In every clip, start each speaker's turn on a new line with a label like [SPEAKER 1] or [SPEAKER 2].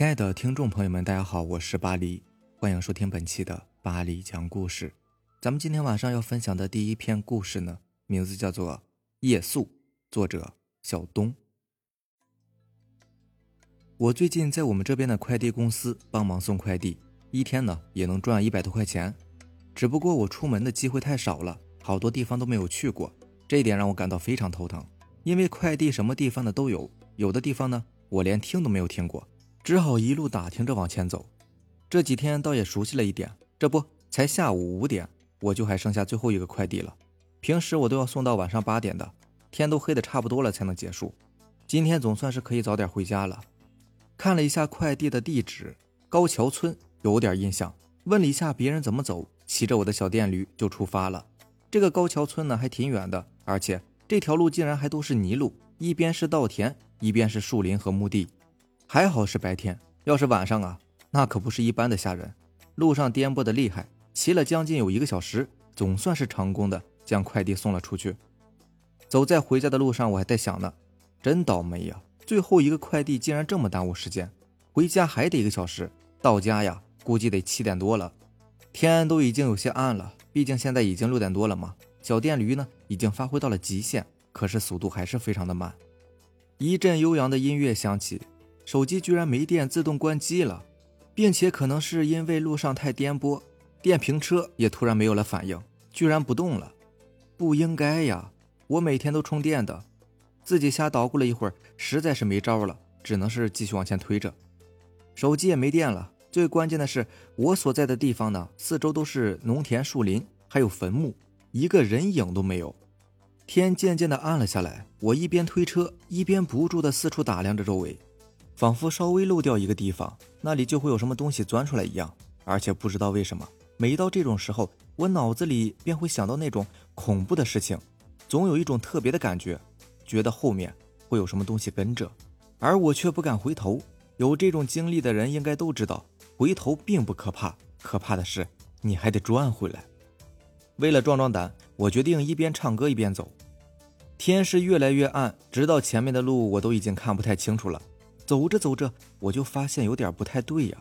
[SPEAKER 1] 亲爱的听众朋友们，大家好，我是巴黎，欢迎收听本期的巴黎讲故事。咱们今天晚上要分享的第一篇故事呢，名字叫做《夜宿》，作者小东。我最近在我们这边的快递公司帮忙送快递，一天呢也能赚一百多块钱。只不过我出门的机会太少了，好多地方都没有去过，这一点让我感到非常头疼。因为快递什么地方的都有，有的地方呢我连听都没有听过。只好一路打听着往前走，这几天倒也熟悉了一点。这不，才下午五点，我就还剩下最后一个快递了。平时我都要送到晚上八点的，天都黑的差不多了才能结束。今天总算是可以早点回家了。看了一下快递的地址，高桥村，有点印象。问了一下别人怎么走，骑着我的小电驴就出发了。这个高桥村呢还挺远的，而且这条路竟然还都是泥路，一边是稻田，一边是树林和墓地。还好是白天，要是晚上啊，那可不是一般的吓人。路上颠簸的厉害，骑了将近有一个小时，总算是成功的将快递送了出去。走在回家的路上，我还在想呢，真倒霉呀！最后一个快递竟然这么耽误时间，回家还得一个小时，到家呀，估计得七点多了。天都已经有些暗了，毕竟现在已经六点多了嘛。小电驴呢，已经发挥到了极限，可是速度还是非常的慢。一阵悠扬的音乐响起。手机居然没电，自动关机了，并且可能是因为路上太颠簸，电瓶车也突然没有了反应，居然不动了。不应该呀，我每天都充电的。自己瞎捣鼓了一会儿，实在是没招了，只能是继续往前推着。手机也没电了。最关键的是，我所在的地方呢，四周都是农田、树林，还有坟墓，一个人影都没有。天渐渐的暗了下来，我一边推车，一边不住的四处打量着周围。仿佛稍微漏掉一个地方，那里就会有什么东西钻出来一样。而且不知道为什么，每到这种时候，我脑子里便会想到那种恐怖的事情，总有一种特别的感觉，觉得后面会有什么东西跟着，而我却不敢回头。有这种经历的人应该都知道，回头并不可怕，可怕的是你还得转回来。为了壮壮胆，我决定一边唱歌一边走。天是越来越暗，直到前面的路我都已经看不太清楚了。走着走着，我就发现有点不太对呀。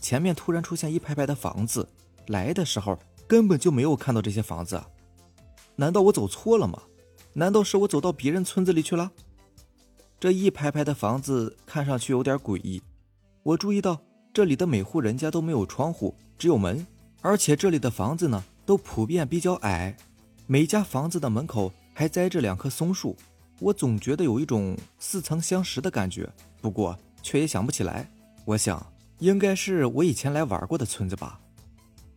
[SPEAKER 1] 前面突然出现一排排的房子，来的时候根本就没有看到这些房子。难道我走错了吗？难道是我走到别人村子里去了？这一排排的房子看上去有点诡异。我注意到这里的每户人家都没有窗户，只有门，而且这里的房子呢都普遍比较矮，每家房子的门口还栽着两棵松树。我总觉得有一种似曾相识的感觉，不过却也想不起来。我想，应该是我以前来玩过的村子吧。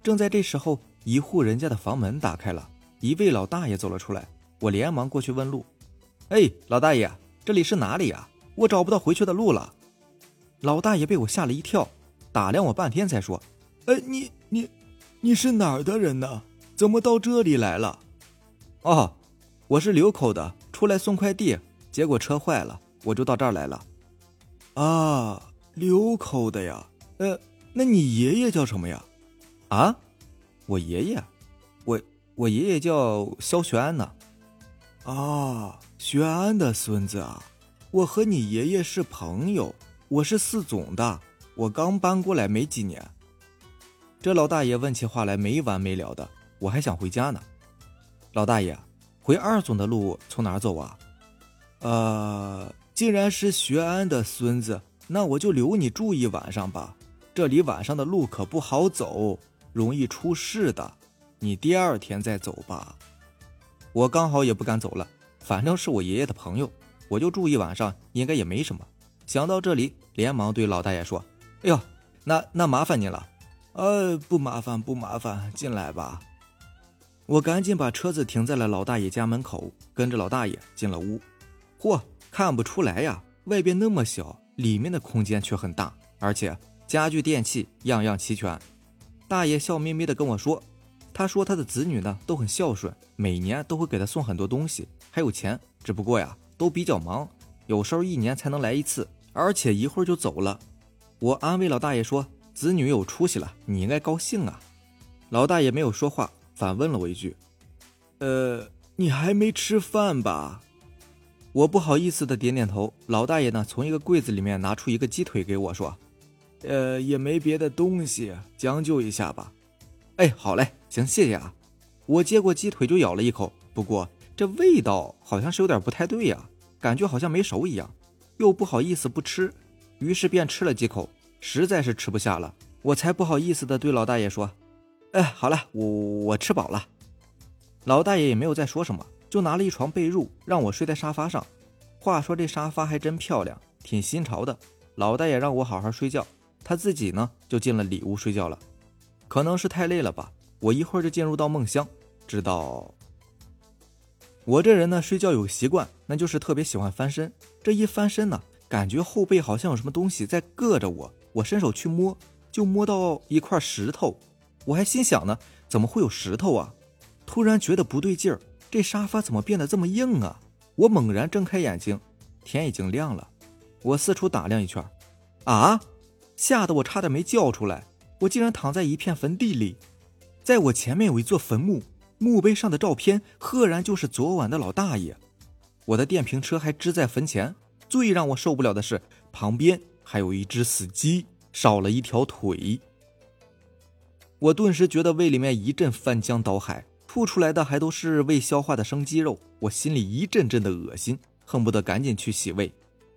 [SPEAKER 1] 正在这时候，一户人家的房门打开了，一位老大爷走了出来。我连忙过去问路：“哎，老大爷，这里是哪里呀？我找不到回去的路了。”老大爷被我吓了一跳，打量我半天才说：“
[SPEAKER 2] 哎，你你你是哪儿的人呢？怎么到这里来了？”“
[SPEAKER 1] 哦，我是流口的。”出来送快递，结果车坏了，我就到这儿来了。
[SPEAKER 2] 啊，流口的呀？呃，那你爷爷叫什么呀？
[SPEAKER 1] 啊，我爷爷，我我爷爷叫肖学安呢。
[SPEAKER 2] 啊，学安的孙子啊，我和你爷爷是朋友，我是四总的，我刚搬过来没几年。
[SPEAKER 1] 这老大爷问起话来没完没了的，我还想回家呢。老大爷。回二总的路从哪儿走啊？
[SPEAKER 2] 呃，既然是学安的孙子，那我就留你住一晚上吧。这里晚上的路可不好走，容易出事的。你第二天再走吧。
[SPEAKER 1] 我刚好也不敢走了，反正是我爷爷的朋友，我就住一晚上，应该也没什么。想到这里，连忙对老大爷说：“哎呦，那那麻烦您了。”“
[SPEAKER 2] 呃，不麻烦，不麻烦，进来吧。”
[SPEAKER 1] 我赶紧把车子停在了老大爷家门口，跟着老大爷进了屋。嚯，看不出来呀，外边那么小，里面的空间却很大，而且家具电器样样齐全。大爷笑眯眯地跟我说：“他说他的子女呢都很孝顺，每年都会给他送很多东西，还有钱。只不过呀，都比较忙，有时候一年才能来一次，而且一会儿就走了。”我安慰老大爷说：“子女有出息了，你应该高兴啊。”老大爷没有说话。反问了我一句：“
[SPEAKER 2] 呃，你还没吃饭吧？”
[SPEAKER 1] 我不好意思的点点头。老大爷呢，从一个柜子里面拿出一个鸡腿给我，说：“
[SPEAKER 2] 呃，也没别的东西，将就一下吧。
[SPEAKER 1] 哎，好嘞，行，谢谢啊。我接过鸡腿就咬了一口，不过这味道好像是有点不太对呀，感觉好像没熟一样，又不好意思不吃，于是便吃了几口，实在是吃不下了，我才不好意思的对老大爷说：“哎，好了，我我吃饱了。”老大爷也没有再说什么，就拿了一床被褥让我睡在沙发上。话说这沙发还真漂亮，挺新潮的。老大爷让我好好睡觉，他自己呢就进了里屋睡觉了。可能是太累了吧，我一会儿就进入到梦乡。直到我这人呢睡觉有个习惯，那就是特别喜欢翻身。这一翻身呢，感觉后背好像有什么东西在硌着我。我伸手去摸，就摸到一块石头。我还心想呢，怎么会有石头啊？突然觉得不对劲儿，这沙发怎么变得这么硬啊？我猛然睁开眼睛，天已经亮了。我四处打量一圈，啊！吓得我差点没叫出来。我竟然躺在一片坟地里，在我前面有一座坟墓，墓碑上的照片赫然就是昨晚的老大爷。我的电瓶车还支在坟前。最让我受不了的是，旁边还有一只死鸡，少了一条腿。我顿时觉得胃里面一阵翻江倒海。吐出来的还都是未消化的生鸡肉，我心里一阵阵的恶心，恨不得赶紧去洗胃。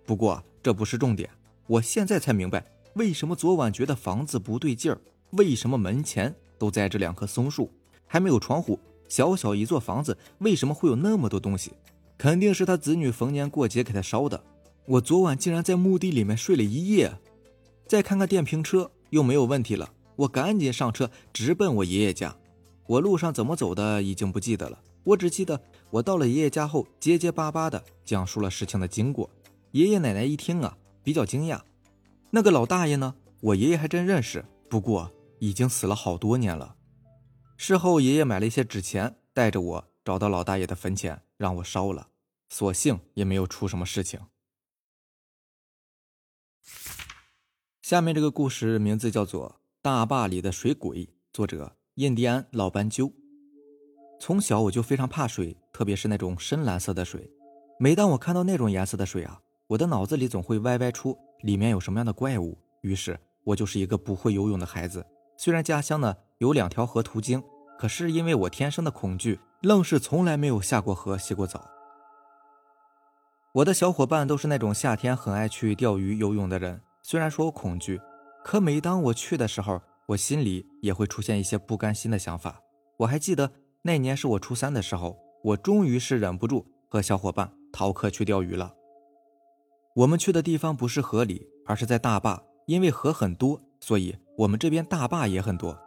[SPEAKER 1] 不过这不是重点，我现在才明白为什么昨晚觉得房子不对劲儿，为什么门前都栽着两棵松树，还没有窗户，小小一座房子为什么会有那么多东西？肯定是他子女逢年过节给他烧的。我昨晚竟然在墓地里面睡了一夜，再看看电瓶车又没有问题了，我赶紧上车直奔我爷爷家。我路上怎么走的已经不记得了，我只记得我到了爷爷家后，结结巴巴的讲述了事情的经过。爷爷奶奶一听啊，比较惊讶。那个老大爷呢，我爷爷还真认识，不过已经死了好多年了。事后，爷爷买了一些纸钱，带着我找到老大爷的坟前，让我烧了。所幸也没有出什么事情。下面这个故事名字叫做《大坝里的水鬼》，作者。印第安老斑鸠。从小我就非常怕水，特别是那种深蓝色的水。每当我看到那种颜色的水啊，我的脑子里总会歪歪出里面有什么样的怪物。于是，我就是一个不会游泳的孩子。虽然家乡呢有两条河途经，可是因为我天生的恐惧，愣是从来没有下过河、洗过澡。我的小伙伴都是那种夏天很爱去钓鱼、游泳的人。虽然说我恐惧，可每当我去的时候，我心里也会出现一些不甘心的想法。我还记得那年是我初三的时候，我终于是忍不住和小伙伴逃课去钓鱼了。我们去的地方不是河里，而是在大坝。因为河很多，所以我们这边大坝也很多。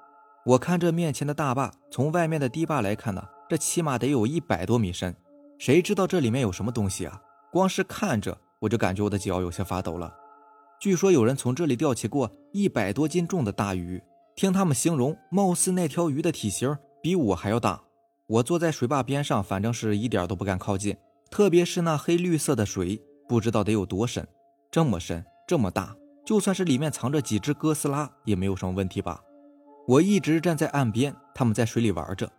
[SPEAKER 1] 我看这面前的大坝，从外面的堤坝来看呢，这起码得有一百多米深。谁知道这里面有什么东西啊？光是看着我就感觉我的脚有些发抖了。据说有人从这里钓起过一百多斤重的大鱼，听他们形容，貌似那条鱼的体型比我还要大。我坐在水坝边上，反正是一点都不敢靠近，特别是那黑绿色的水，不知道得有多深。这么深，这么大，就算是里面藏着几只哥斯拉，也没有什么问题吧？我一直站在岸边，他们在水里玩着，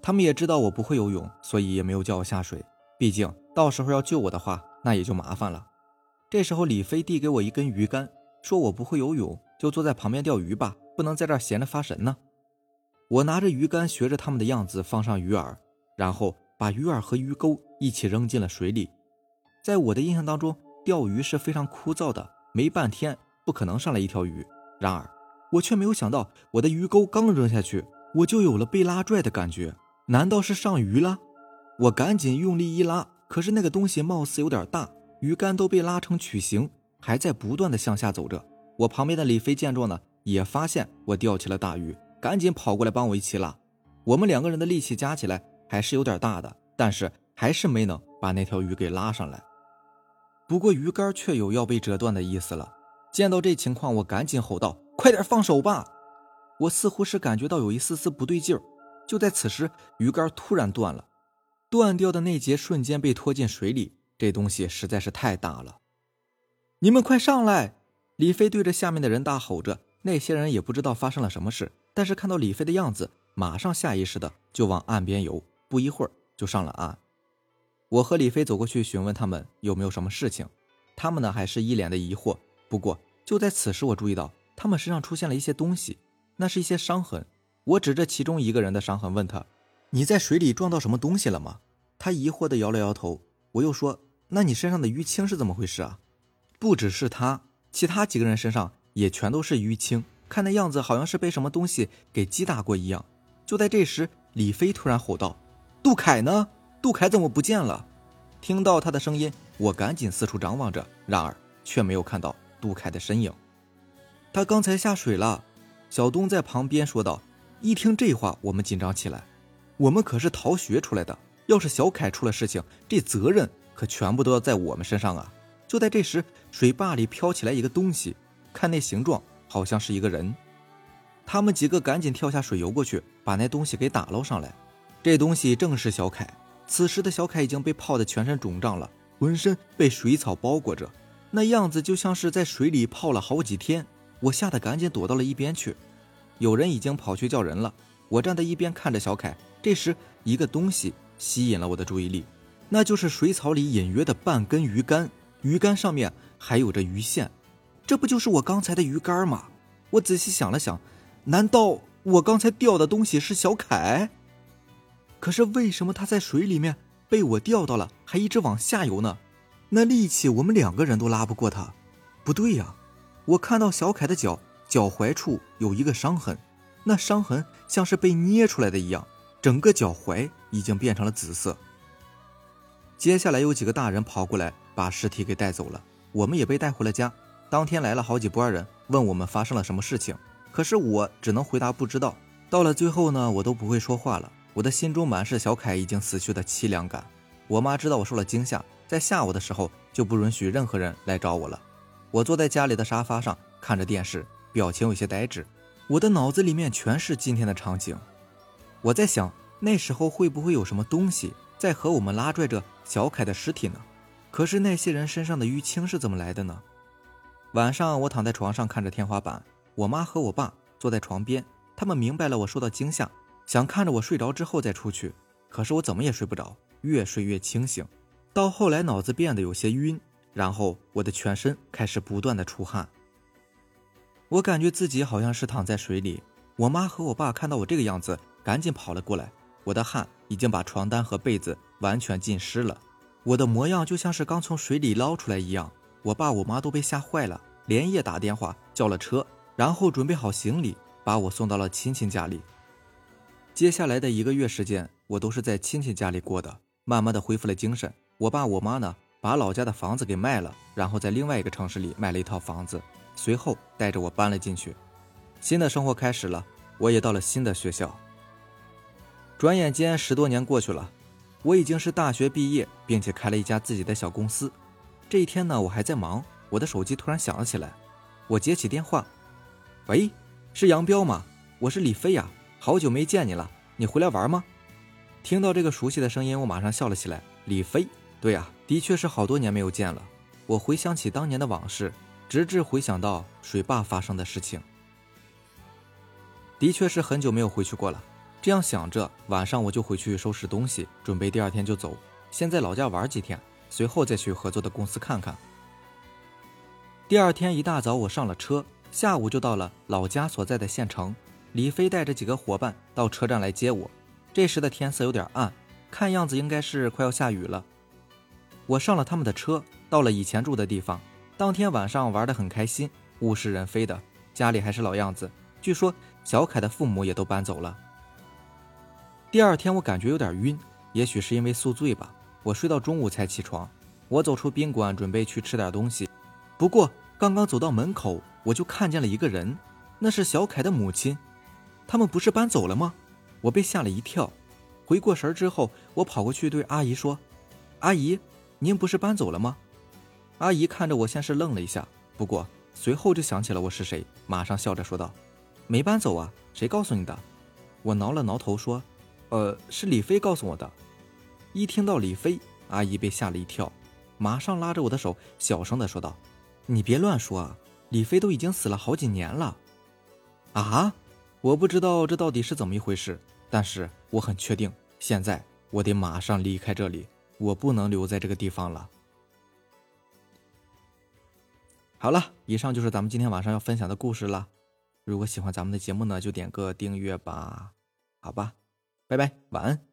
[SPEAKER 1] 他们也知道我不会游泳，所以也没有叫我下水。毕竟到时候要救我的话，那也就麻烦了。这时候，李飞递给我一根鱼竿，说：“我不会游泳，就坐在旁边钓鱼吧，不能在这儿闲着发神呢。”我拿着鱼竿，学着他们的样子放上鱼饵，然后把鱼饵和鱼钩一起扔进了水里。在我的印象当中，钓鱼是非常枯燥的，没半天不可能上来一条鱼。然而，我却没有想到，我的鱼钩刚扔下去，我就有了被拉拽的感觉。难道是上鱼了？我赶紧用力一拉，可是那个东西貌似有点大。鱼竿都被拉成曲形，还在不断的向下走着。我旁边的李飞见状呢，也发现我钓起了大鱼，赶紧跑过来帮我一起拉。我们两个人的力气加起来还是有点大的，但是还是没能把那条鱼给拉上来。不过鱼竿却有要被折断的意思了。见到这情况，我赶紧吼道：“快点放手吧！”我似乎是感觉到有一丝丝不对劲儿。就在此时，鱼竿突然断了，断掉的那节瞬间被拖进水里。这东西实在是太大了，你们快上来！李飞对着下面的人大吼着。那些人也不知道发生了什么事，但是看到李飞的样子，马上下意识的就往岸边游。不一会儿就上了岸。我和李飞走过去询问他们有没有什么事情，他们呢还是一脸的疑惑。不过就在此时，我注意到他们身上出现了一些东西，那是一些伤痕。我指着其中一个人的伤痕问他：“你在水里撞到什么东西了吗？”他疑惑的摇了摇头。我又说：“那你身上的淤青是怎么回事啊？”不只是他，其他几个人身上也全都是淤青，看那样子好像是被什么东西给击打过一样。就在这时，李飞突然吼道：“杜凯呢？杜凯怎么不见了？”听到他的声音，我赶紧四处张望着，然而却没有看到杜凯的身影。他刚才下水了，小东在旁边说道。一听这话，我们紧张起来。我们可是逃学出来的，要是小凯出了事情，这责任可全部都要在我们身上啊！就在这时，水坝里飘起来一个东西，看那形状，好像是一个人。他们几个赶紧跳下水游过去，把那东西给打捞上来。这东西正是小凯。此时的小凯已经被泡得全身肿胀了，浑身被水草包裹着，那样子就像是在水里泡了好几天。我吓得赶紧躲到了一边去。有人已经跑去叫人了。我站在一边看着小凯。这时，一个东西吸引了我的注意力，那就是水草里隐约的半根鱼竿，鱼竿上面还有着鱼线。这不就是我刚才的鱼竿吗？我仔细想了想，难道我刚才钓的东西是小凯？可是为什么他在水里面被我钓到了，还一直往下游呢？那力气我们两个人都拉不过他。不对呀，我看到小凯的脚。脚踝处有一个伤痕，那伤痕像是被捏出来的一样，整个脚踝已经变成了紫色。接下来有几个大人跑过来，把尸体给带走了，我们也被带回了家。当天来了好几波人，问我们发生了什么事情，可是我只能回答不知道。到了最后呢，我都不会说话了，我的心中满是小凯已经死去的凄凉感。我妈知道我受了惊吓，在下午的时候就不允许任何人来找我了。我坐在家里的沙发上看着电视。表情有些呆滞，我的脑子里面全是今天的场景。我在想，那时候会不会有什么东西在和我们拉拽着小凯的尸体呢？可是那些人身上的淤青是怎么来的呢？晚上我躺在床上看着天花板，我妈和我爸坐在床边，他们明白了我受到惊吓，想看着我睡着之后再出去。可是我怎么也睡不着，越睡越清醒，到后来脑子变得有些晕，然后我的全身开始不断的出汗。我感觉自己好像是躺在水里，我妈和我爸看到我这个样子，赶紧跑了过来。我的汗已经把床单和被子完全浸湿了，我的模样就像是刚从水里捞出来一样。我爸我妈都被吓坏了，连夜打电话叫了车，然后准备好行李，把我送到了亲戚家里。接下来的一个月时间，我都是在亲戚家里过的，慢慢的恢复了精神。我爸我妈呢，把老家的房子给卖了，然后在另外一个城市里买了一套房子。随后带着我搬了进去，新的生活开始了。我也到了新的学校。转眼间十多年过去了，我已经是大学毕业，并且开了一家自己的小公司。这一天呢，我还在忙，我的手机突然响了起来。我接起电话：“喂，是杨彪吗？我是李飞呀，好久没见你了，你回来玩吗？”听到这个熟悉的声音，我马上笑了起来。李飞，对呀，的确是好多年没有见了。我回想起当年的往事。直至回想到水坝发生的事情，的确是很久没有回去过了。这样想着，晚上我就回去收拾东西，准备第二天就走，先在老家玩几天，随后再去合作的公司看看。第二天一大早，我上了车，下午就到了老家所在的县城。李飞带着几个伙伴到车站来接我。这时的天色有点暗，看样子应该是快要下雨了。我上了他们的车，到了以前住的地方。当天晚上玩得很开心，物是人非的，家里还是老样子。据说小凯的父母也都搬走了。第二天我感觉有点晕，也许是因为宿醉吧。我睡到中午才起床。我走出宾馆，准备去吃点东西。不过刚刚走到门口，我就看见了一个人，那是小凯的母亲。他们不是搬走了吗？我被吓了一跳。回过神儿之后，我跑过去对阿姨说：“阿姨，您不是搬走了吗？”阿姨看着我，先是愣了一下，不过随后就想起了我是谁，马上笑着说道：“没搬走啊，谁告诉你的？”我挠了挠头说：“呃，是李飞告诉我的。”一听到李飞，阿姨被吓了一跳，马上拉着我的手，小声的说道：“你别乱说啊，李飞都已经死了好几年了。”啊！我不知道这到底是怎么一回事，但是我很确定，现在我得马上离开这里，我不能留在这个地方了。好了，以上就是咱们今天晚上要分享的故事了。如果喜欢咱们的节目呢，就点个订阅吧。好吧，拜拜，晚安。